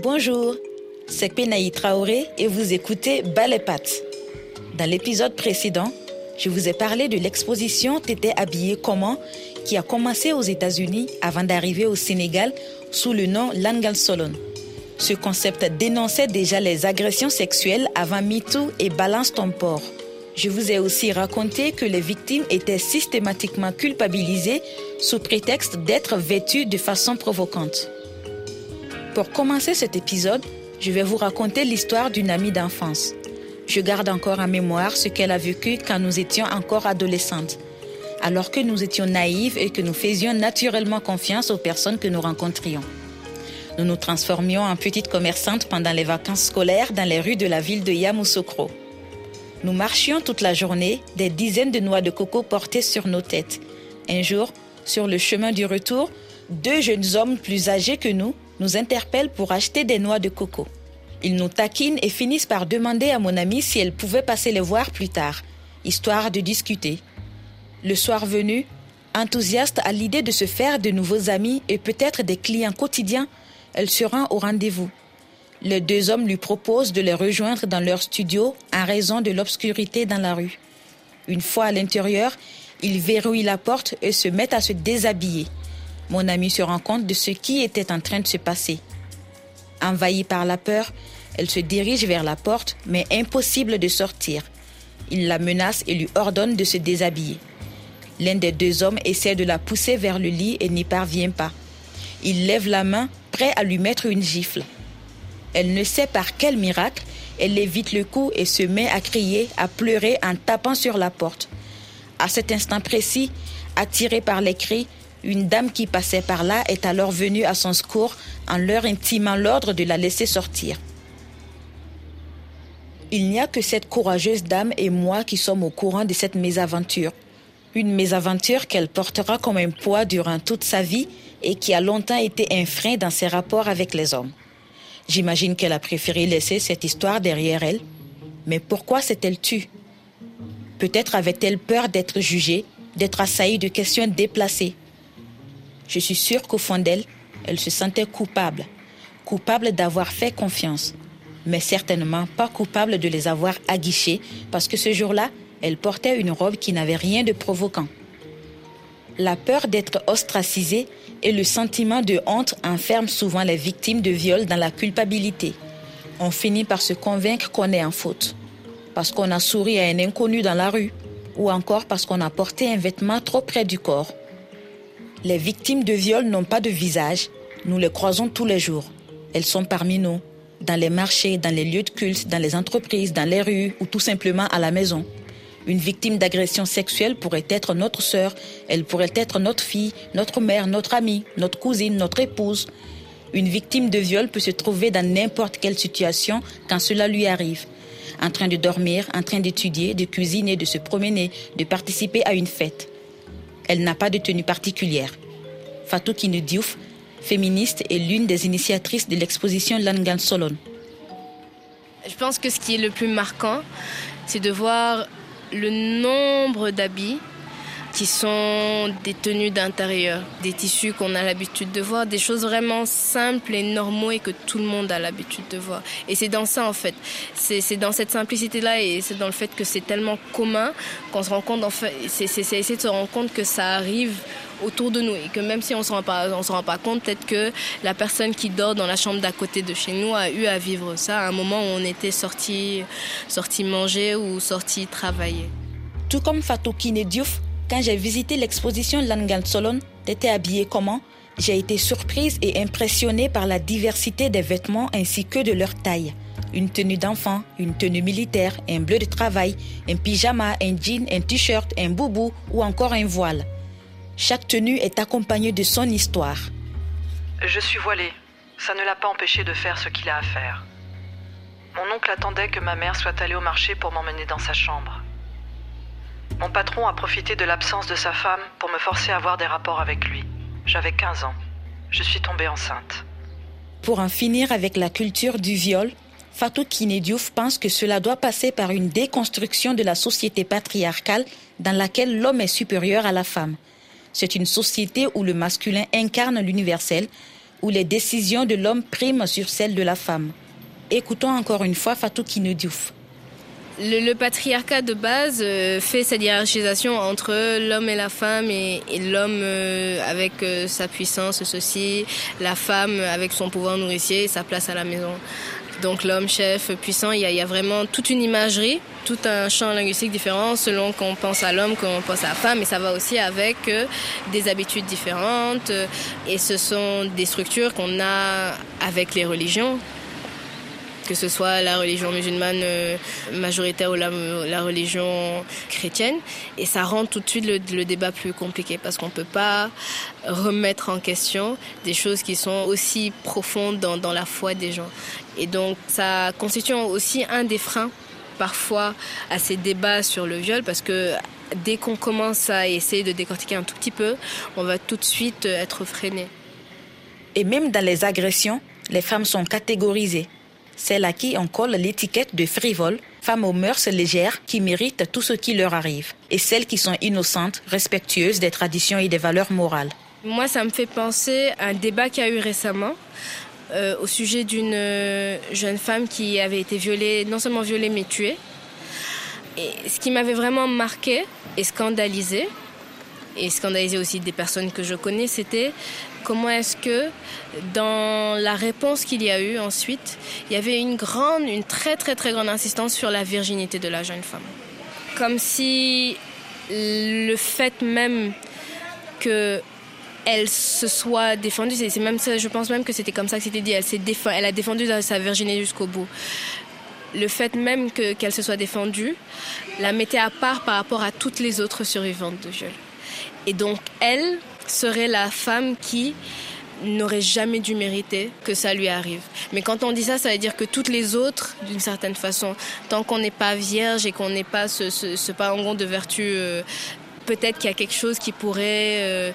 Bonjour, c'est Penaï Traoré et vous écoutez Balepat. Dans l'épisode précédent, je vous ai parlé de l'exposition T'étais habillé comment qui a commencé aux États-Unis avant d'arriver au Sénégal sous le nom Langal Solon. Ce concept dénonçait déjà les agressions sexuelles avant MeToo et Balance ton port. Je vous ai aussi raconté que les victimes étaient systématiquement culpabilisées sous prétexte d'être vêtues de façon provocante. Pour commencer cet épisode, je vais vous raconter l'histoire d'une amie d'enfance. Je garde encore en mémoire ce qu'elle a vécu quand nous étions encore adolescentes, alors que nous étions naïves et que nous faisions naturellement confiance aux personnes que nous rencontrions. Nous nous transformions en petites commerçantes pendant les vacances scolaires dans les rues de la ville de Yamoussoukro. Nous marchions toute la journée, des dizaines de noix de coco portées sur nos têtes. Un jour, sur le chemin du retour, deux jeunes hommes plus âgés que nous nous interpellent pour acheter des noix de coco. Ils nous taquinent et finissent par demander à mon amie si elle pouvait passer les voir plus tard, histoire de discuter. Le soir venu, enthousiaste à l'idée de se faire de nouveaux amis et peut-être des clients quotidiens, elle se rend au rendez-vous. Les deux hommes lui proposent de les rejoindre dans leur studio en raison de l'obscurité dans la rue. Une fois à l'intérieur, ils verrouillent la porte et se mettent à se déshabiller. Mon ami se rend compte de ce qui était en train de se passer. Envahie par la peur, elle se dirige vers la porte, mais impossible de sortir. Il la menace et lui ordonne de se déshabiller. L'un des deux hommes essaie de la pousser vers le lit et n'y parvient pas. Il lève la main, prêt à lui mettre une gifle. Elle ne sait par quel miracle, elle évite le coup et se met à crier, à pleurer en tapant sur la porte. À cet instant précis, attirée par les cris, une dame qui passait par là est alors venue à son secours en leur intimant l'ordre de la laisser sortir. Il n'y a que cette courageuse dame et moi qui sommes au courant de cette mésaventure. Une mésaventure qu'elle portera comme un poids durant toute sa vie et qui a longtemps été un frein dans ses rapports avec les hommes. J'imagine qu'elle a préféré laisser cette histoire derrière elle. Mais pourquoi s'est-elle tue? Peut-être avait-elle peur d'être jugée, d'être assaillie de questions déplacées. Je suis sûre qu'au fond d'elle, elle se sentait coupable. Coupable d'avoir fait confiance. Mais certainement pas coupable de les avoir aguichés parce que ce jour-là, elle portait une robe qui n'avait rien de provoquant. La peur d'être ostracisée et le sentiment de honte enferment souvent les victimes de viol dans la culpabilité. On finit par se convaincre qu'on est en faute, parce qu'on a souri à un inconnu dans la rue, ou encore parce qu'on a porté un vêtement trop près du corps. Les victimes de viol n'ont pas de visage, nous les croisons tous les jours. Elles sont parmi nous, dans les marchés, dans les lieux de culte, dans les entreprises, dans les rues ou tout simplement à la maison. Une victime d'agression sexuelle pourrait être notre sœur, elle pourrait être notre fille, notre mère, notre amie, notre cousine, notre épouse. Une victime de viol peut se trouver dans n'importe quelle situation quand cela lui arrive. En train de dormir, en train d'étudier, de cuisiner, de se promener, de participer à une fête. Elle n'a pas de tenue particulière. Fatou Kinou Diouf, féministe, est l'une des initiatrices de l'exposition Langan Solon. Je pense que ce qui est le plus marquant, c'est de voir le nombre d'habits qui sont des tenues d'intérieur, des tissus qu'on a l'habitude de voir, des choses vraiment simples et normaux et que tout le monde a l'habitude de voir. Et c'est dans ça en fait, c'est dans cette simplicité-là et c'est dans le fait que c'est tellement commun qu'on se rend compte, en fait, c'est essayer de se rendre compte que ça arrive autour de nous et que même si on ne se rend pas, se rend pas compte, peut-être que la personne qui dort dans la chambre d'à côté de chez nous a eu à vivre ça à un moment où on était sorti, sorti manger ou sorti travailler. Tout comme Fatou Kine Diouf, quand j'ai visité l'exposition Langan Solon, t'étais habillée comment? J'ai été surprise et impressionnée par la diversité des vêtements ainsi que de leur taille. Une tenue d'enfant, une tenue militaire, un bleu de travail, un pyjama, un jean, un t-shirt, un boubou ou encore un voile. Chaque tenue est accompagnée de son histoire. Je suis voilée. Ça ne l'a pas empêché de faire ce qu'il a à faire. Mon oncle attendait que ma mère soit allée au marché pour m'emmener dans sa chambre. Mon patron a profité de l'absence de sa femme pour me forcer à avoir des rapports avec lui. J'avais 15 ans. Je suis tombée enceinte. Pour en finir avec la culture du viol, Fatou Kinediouf pense que cela doit passer par une déconstruction de la société patriarcale dans laquelle l'homme est supérieur à la femme. C'est une société où le masculin incarne l'universel, où les décisions de l'homme priment sur celles de la femme. Écoutons encore une fois Fatou Kinudiouf. Le, patriarcat de base euh, fait cette hiérarchisation entre l'homme et la femme et, l'homme euh, avec euh, sa puissance, ceci, la femme avec son pouvoir nourricier et sa place à la maison. Donc l'homme chef puissant, il y, a, y, a, vraiment toute une imagerie, tout un champ linguistique différent selon qu'on pense à l'homme, qu'on pense à la femme, et ça va aussi avec des habitudes différentes. Et ce sont des structures qu'on a avec les religions que ce soit la religion musulmane euh, majoritaire ou la, religion chrétienne. Et ça rend tout de suite le, débat plus compliqué parce qu'on ne peut pas remettre en question des choses qui sont aussi profondes dans, dans la foi des gens. Et donc ça constitue aussi un des freins parfois à ces débats sur le viol parce que dès qu'on commence à essayer de décortiquer un tout petit peu, on va tout de suite être freiné. Et même dans les agressions, les femmes sont catégorisées celles à qui on colle l'étiquette de frivole, femmes aux mœurs légères qui méritent tout ce qui leur arrive, et celles qui sont innocentes, respectueuses des traditions et des valeurs morales. Moi, ça me fait penser à un débat qu'il y a eu récemment euh, au sujet d'une euh, jeune femme qui avait été violée, non seulement violée, mais tuée. Et ce qui m'avait vraiment marqué et scandalisé, et scandalisé aussi des personnes que je connais, c'était comment est-ce que dans la réponse qu'il y a eu ensuite, il y avait une grande, une très très très grande insistance sur la virginité de la jeune femme? Comme si le fait même que elle se soit défendue, c'est même je pense même que c'était comme ça que c'était dit, elle, elle a défendu sa virginité jusqu'au bout. Le fait même qu'elle se soit défendue la mettait à part par rapport à toutes les autres survivantes de viol. Et donc, elle serait la femme qui n'aurait jamais dû mériter que ça lui arrive. Mais quand on dit ça, ça veut dire que toutes les autres, d'une certaine façon, tant qu'on n'est pas vierge et qu'on n'est pas ce, ce, ce de vertu, euh, peut-être qu'il y a quelque chose qui pourrait euh,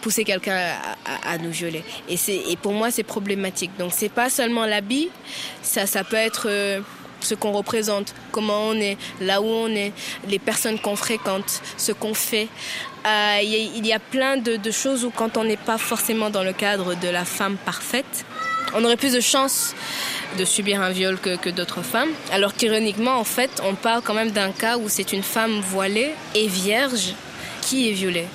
pousser quelqu'un à, nous violer. Et, et pour moi, c'est problématique. Donc, c'est pas seulement l'habit, ça, ça peut être... Euh, ce qu'on représente, comment on est, là où on est, les personnes qu'on fréquente, ce qu'on fait. Euh, il y, a plein de, choses où quand on n'est pas forcément dans le cadre de la femme parfaite, on aurait plus de chances de subir un viol que, d'autres femmes. Alors qu'ironiquement, en fait, on parle quand même d'un cas où c'est une femme voilée et vierge qui est violée.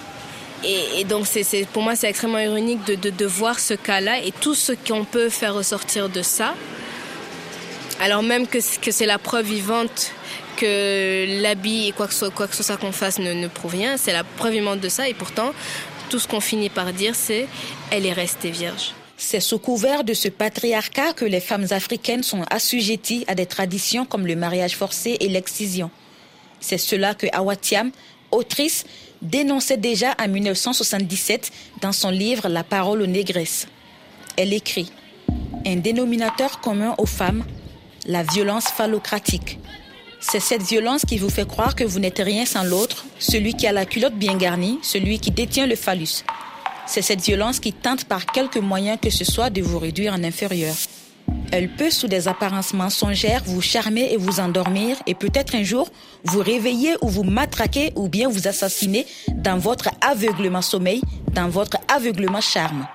Et, donc, pour moi, c'est extrêmement ironique de voir ce cas-là et tout ce qu'on peut faire ressortir de ça alors même que, c'est la preuve vivante que l'habit et quoi que ce, soit qu'on fasse ne, ne prouve rien, c'est la preuve vivante de ça et pourtant tout ce qu'on finit par dire c'est elle est restée vierge. C'est sous couvert de ce patriarcat que les femmes africaines sont assujetties à des traditions comme le mariage forcé et l'excision. C'est cela que Awatiam, autrice, dénonçait déjà en 1977 dans son livre La parole aux négresses. Elle écrit Un dénominateur commun aux femmes la violence phallocratique. C'est cette violence qui vous fait croire que vous n'êtes rien sans l'autre, celui qui a la culotte bien garnie, celui qui détient le phallus. C'est cette violence qui tente par quelque moyen que ce soit de vous réduire en inférieur. Elle peut, sous des apparences mensongères, vous charmer et vous endormir et peut-être un jour vous réveiller ou vous matraquer ou bien vous assassiner dans votre aveuglement sommeil, dans votre aveuglement charme.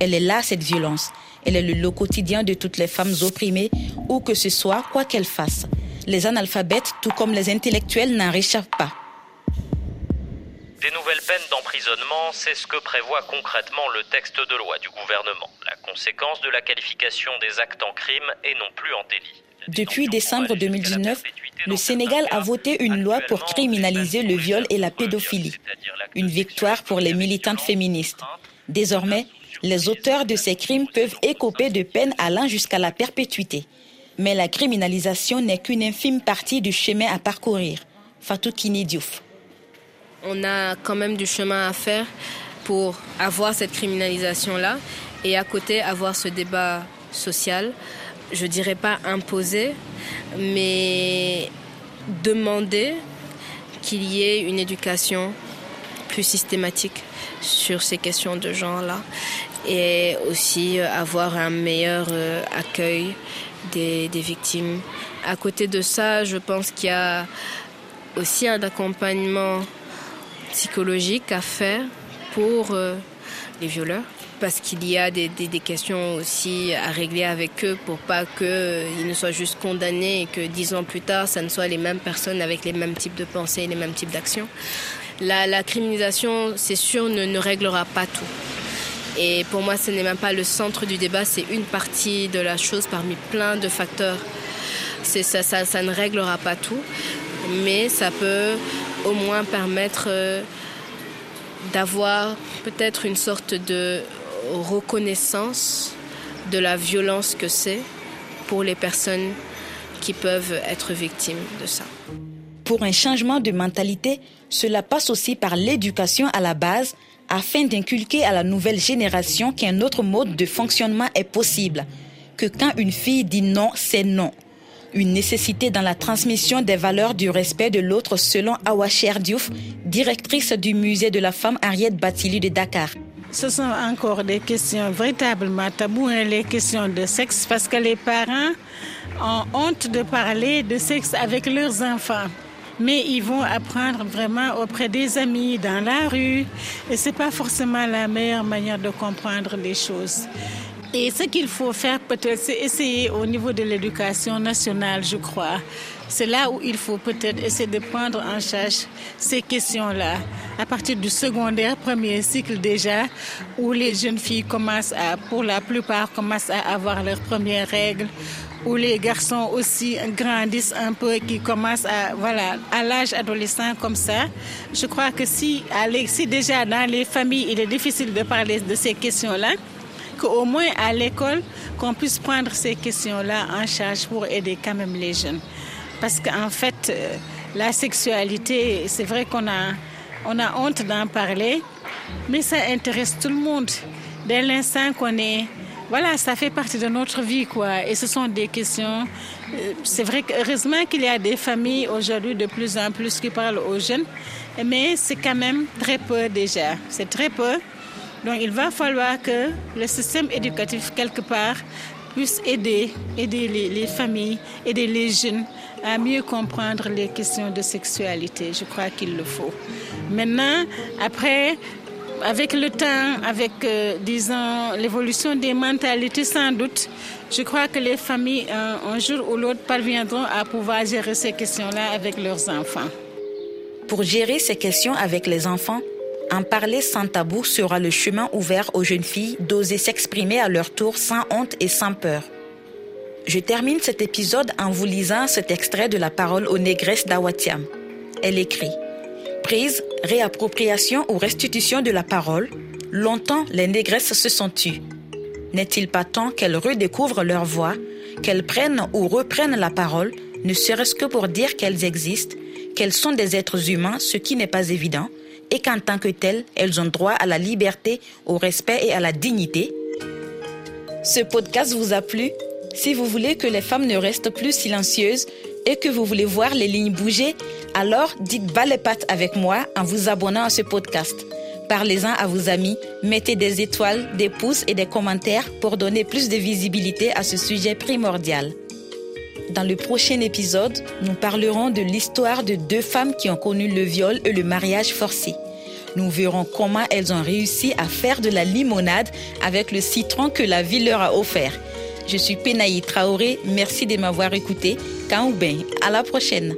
Elle est là, cette violence. Elle est le lot quotidien de toutes les femmes opprimées, où que ce soit, quoi qu'elles fassent. Les analphabètes, tout comme les intellectuels, n'en réchappent pas. Des nouvelles peines d'emprisonnement, c'est ce que prévoit concrètement le texte de loi du gouvernement. La conséquence de la qualification des actes en crime et non plus en délit. Depuis décembre 2019, le Sénégal a voté une loi pour criminaliser le viol et la pédophilie. Une victoire pour les militantes féministes. Désormais, les auteurs de ces crimes peuvent écoper de peines allant jusqu'à la perpétuité. Mais la criminalisation n'est qu'une infime partie du chemin à parcourir. Fatou Kini Diouf. On a quand même du chemin à faire pour avoir cette criminalisation-là et à côté avoir ce débat social, je dirais pas imposé, mais demander qu'il y ait une éducation plus systématique sur ces questions de genre-là et aussi euh, avoir un meilleur euh, accueil des, victimes. À côté de ça, je pense qu'il y a aussi un accompagnement psychologique à faire pour euh, les violeurs parce qu'il y a des, questions aussi à régler avec eux pour pas qu'ils ne soient juste condamnés et que dix ans plus tard, ça ne soit les mêmes personnes avec les mêmes types de pensées, les mêmes types d'actions. La, criminalisation, c'est sûr, ne, ne réglera pas tout. Et pour moi, ce n'est même pas le centre du débat, c'est une partie de la chose parmi plein de facteurs. Ça, ça, ça, ne réglera pas tout, mais ça peut au moins permettre euh, d'avoir peut-être une sorte de reconnaissance de la violence que c'est pour les personnes qui peuvent être victimes de ça. Pour un changement de mentalité, cela passe aussi par l'éducation à la base afin d'inculquer à la nouvelle génération qu'un autre mode de fonctionnement est possible, que quand une fille dit non, c'est non. Une nécessité dans la transmission des valeurs du respect de l'autre selon Awa Diouf, directrice du musée de la femme Ariette Batili de Dakar. Ce sont encore des questions véritablement taboues, hein, les questions de sexe, parce que les parents ont honte de parler de sexe avec leurs enfants mais ils vont apprendre vraiment auprès des amis, dans la rue, et c'est pas forcément la meilleure manière de comprendre les choses. Et ce qu'il faut faire peut-être, c'est essayer au niveau de l'éducation nationale, je crois. C'est là où il faut peut-être essayer de prendre en charge ces questions-là. À partir du secondaire, premier cycle déjà, où les jeunes filles commencent à, pour la plupart, commencent à avoir leurs premières règles, où les garçons aussi grandissent un peu, qui commencent à, voilà, à l'âge adolescent comme ça. Je crois que si, si déjà dans les familles, il est difficile de parler de ces questions-là, qu'au moins à l'école, qu'on puisse prendre ces questions-là en charge pour aider quand même les jeunes. Parce qu'en fait, euh, la sexualité, c'est vrai qu'on a, on a honte d'en parler, mais ça intéresse tout le monde. Dès l'instant qu'on est voilà, ça fait partie de notre vie, quoi. Et ce sont des questions. Euh, c'est vrai qu'heureusement qu'il y a des familles aujourd'hui de plus en plus qui parlent aux jeunes, mais c'est quand même très peu déjà. C'est très peu. Donc il va falloir que le système éducatif, quelque part, puisse aider, aider les, les familles, aider les jeunes à mieux comprendre les questions de sexualité. Je crois qu'il le faut. Maintenant, après, avec le temps, avec, euh, disons, l'évolution des mentalités, sans doute, je crois que les familles, euh, un jour ou l'autre, parviendront à pouvoir gérer ces questions-là avec leurs enfants. Pour gérer ces questions avec les enfants, en parler sans tabou sera le chemin ouvert aux jeunes filles d'oser s'exprimer à leur tour sans honte et sans peur. Je termine cet épisode en vous lisant cet extrait de la parole aux négresses d'Awatiam. Elle écrit Prise, réappropriation ou restitution de la parole, longtemps les négresses se sont tues. N'est-il pas temps qu'elles redécouvrent leur voix, qu'elles prennent ou reprennent la parole, ne serait-ce que pour dire qu'elles existent, qu'elles sont des êtres humains, ce qui n'est pas évident, et qu'en tant que telles, elles ont droit à la liberté, au respect et à la dignité Ce podcast vous a plu? Si vous voulez que les femmes ne restent plus silencieuses, et que vous voulez voir les lignes bouger, alors dites bas les pattes avec moi en vous abonnant à ce podcast. Parlez-en à vos amis, mettez des étoiles, des pouces et des commentaires pour donner plus de visibilité à ce sujet primordial. Dans le prochain épisode, nous parlerons de l'histoire de deux femmes qui ont connu le viol et le mariage forcé. Nous verrons comment elles ont réussi à faire de la limonade avec le citron que la vie leur a offert. Je suis Penaï Traoré, merci de m'avoir écouté. Kaoubin, à la prochaine.